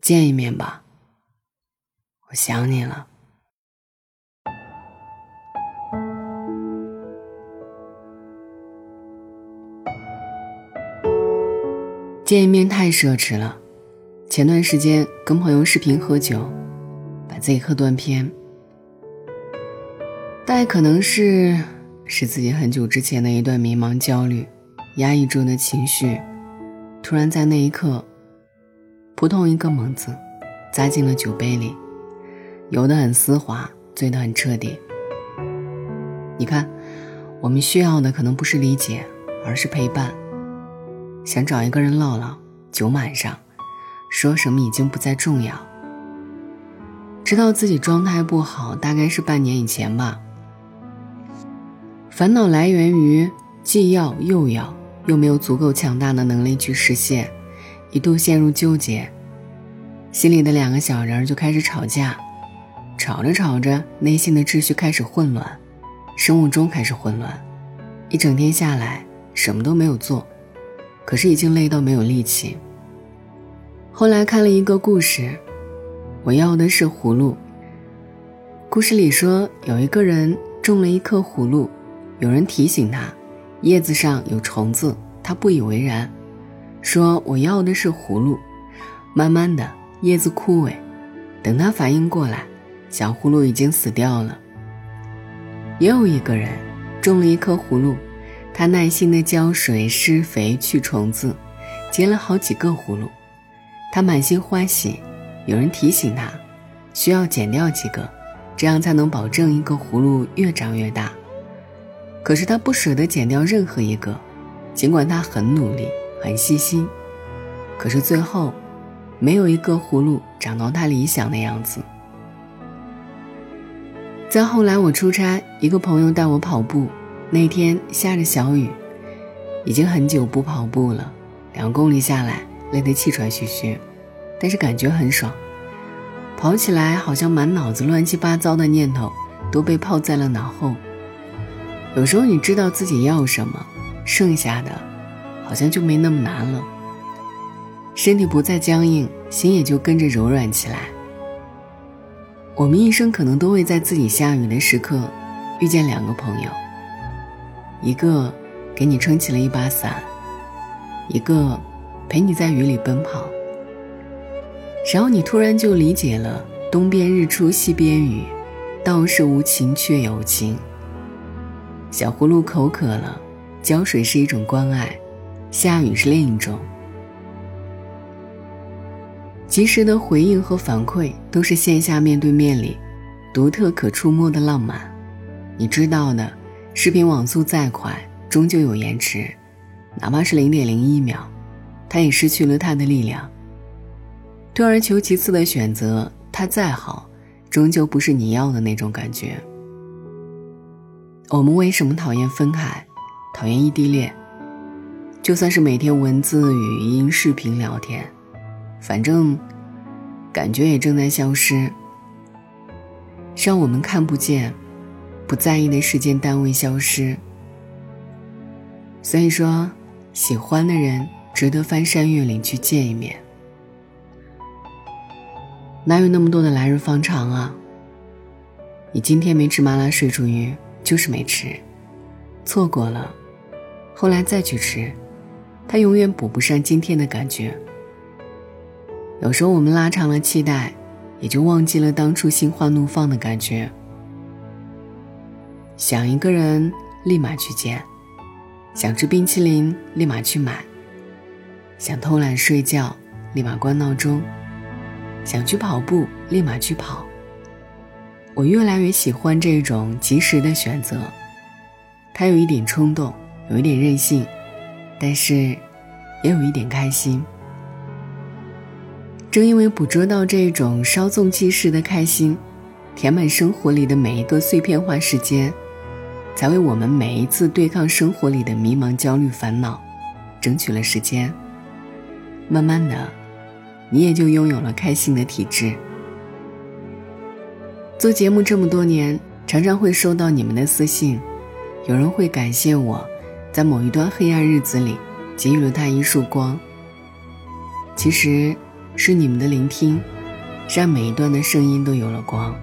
见一面吧，我想你了。见一面太奢侈了。前段时间跟朋友视频喝酒，把自己喝断片。大概可能是是自己很久之前的一段迷茫、焦虑、压抑住的情绪，突然在那一刻，扑通一个猛子，砸进了酒杯里，游得很丝滑，醉得很彻底。你看，我们需要的可能不是理解，而是陪伴。想找一个人唠唠，酒满上，说什么已经不再重要。知道自己状态不好，大概是半年以前吧。烦恼来源于既要又要，又没有足够强大的能力去实现，一度陷入纠结，心里的两个小人就开始吵架，吵着吵着，内心的秩序开始混乱，生物钟开始混乱，一整天下来，什么都没有做。可是已经累到没有力气。后来看了一个故事，我要的是葫芦。故事里说，有一个人种了一棵葫芦，有人提醒他，叶子上有虫子，他不以为然，说我要的是葫芦。慢慢的，叶子枯萎，等他反应过来，小葫芦已经死掉了。也有一个人种了一棵葫芦。他耐心的浇水、施肥、去虫子，结了好几个葫芦。他满心欢喜，有人提醒他，需要剪掉几个，这样才能保证一个葫芦越长越大。可是他不舍得剪掉任何一个，尽管他很努力、很细心，可是最后，没有一个葫芦长到他理想的样子。再后来，我出差，一个朋友带我跑步。那天下着小雨，已经很久不跑步了，两公里下来累得气喘吁吁，但是感觉很爽。跑起来好像满脑子乱七八糟的念头都被抛在了脑后。有时候你知道自己要什么，剩下的好像就没那么难了。身体不再僵硬，心也就跟着柔软起来。我们一生可能都会在自己下雨的时刻遇见两个朋友。一个给你撑起了一把伞，一个陪你在雨里奔跑。然后你突然就理解了“东边日出西边雨，道是无晴却有晴”。小葫芦口渴了，浇水是一种关爱，下雨是另一种。及时的回应和反馈，都是线下面对面里独特可触摸的浪漫。你知道的。视频网速再快，终究有延迟，哪怕是零点零一秒，它也失去了它的力量。退而求其次的选择，它再好，终究不是你要的那种感觉。我们为什么讨厌分开，讨厌异地恋？就算是每天文字、语音、视频聊天，反正感觉也正在消失，让我们看不见。不在意的时间单位消失，所以说，喜欢的人值得翻山越岭去见一面。哪有那么多的来日方长啊？你今天没吃麻辣水煮鱼，就是没吃，错过了，后来再去吃，它永远补不上今天的感觉。有时候我们拉长了期待，也就忘记了当初心花怒放的感觉。想一个人，立马去见；想吃冰淇淋，立马去买；想偷懒睡觉，立马关闹钟；想去跑步，立马去跑。我越来越喜欢这种及时的选择，它有一点冲动，有一点任性，但是也有一点开心。正因为捕捉到这种稍纵即逝的开心，填满生活里的每一个碎片化时间。才为我们每一次对抗生活里的迷茫、焦虑、烦恼，争取了时间。慢慢的，你也就拥有了开心的体质。做节目这么多年，常常会收到你们的私信，有人会感谢我，在某一段黑暗日子里给予了他一束光。其实，是你们的聆听，让每一段的声音都有了光。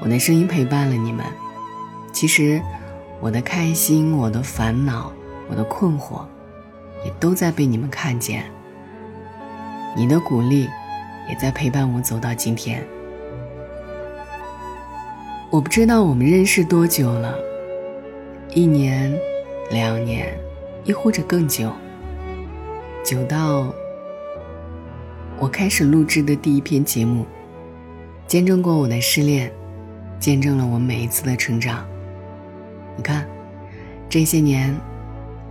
我的声音陪伴了你们，其实我的开心、我的烦恼、我的困惑，也都在被你们看见。你的鼓励，也在陪伴我走到今天。我不知道我们认识多久了，一年、两年，亦或者更久，久到我开始录制的第一篇节目，见证过我的失恋，见证了我每一次的成长。你看，这些年，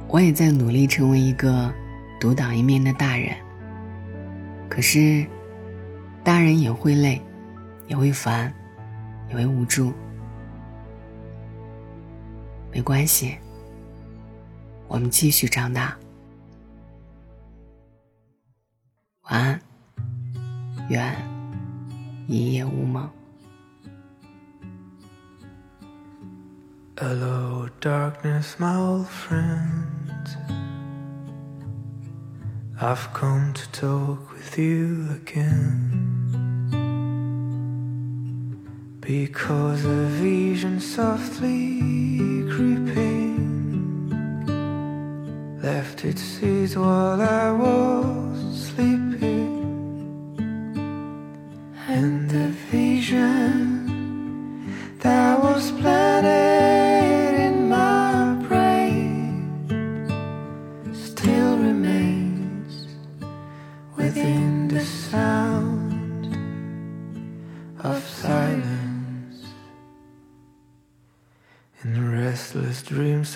我也在努力成为一个独当一面的大人。可是，大人也会累，也会烦。也会无助，没关系，我们继续长大。晚安，愿一夜无梦。Because a vision softly creeping left its seeds while I was sleeping,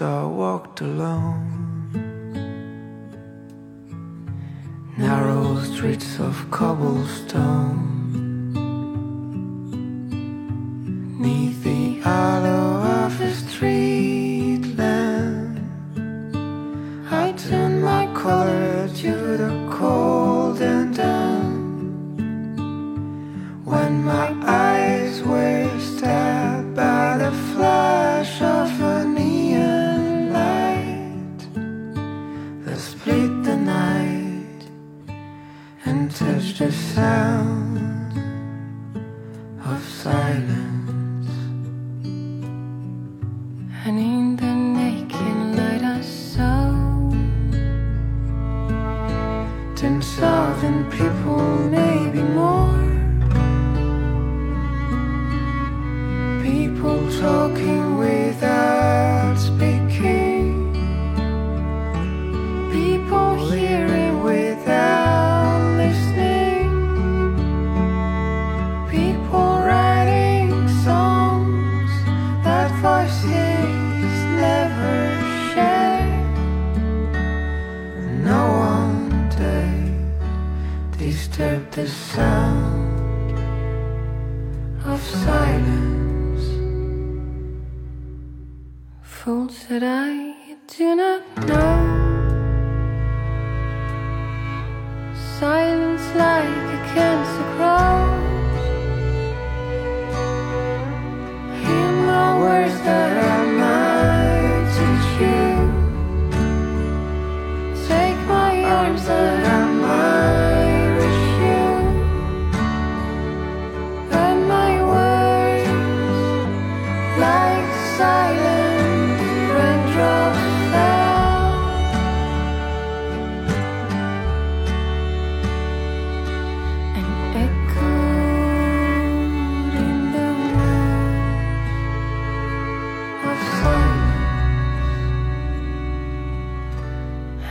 I walked alone. Narrow streets of cobblestone. Neath the hollow of a street lamp I turned my color to the cold and damp. When my eyes disturb the sound of silence. Fools that I do not know. Silence like a cancer grows.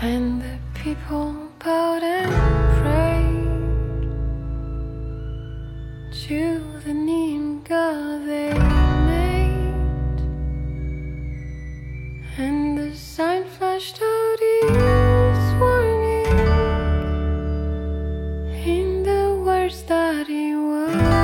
And the people bowed and prayed to the neon god they made. And the sign flashed out its warning in the words that he was.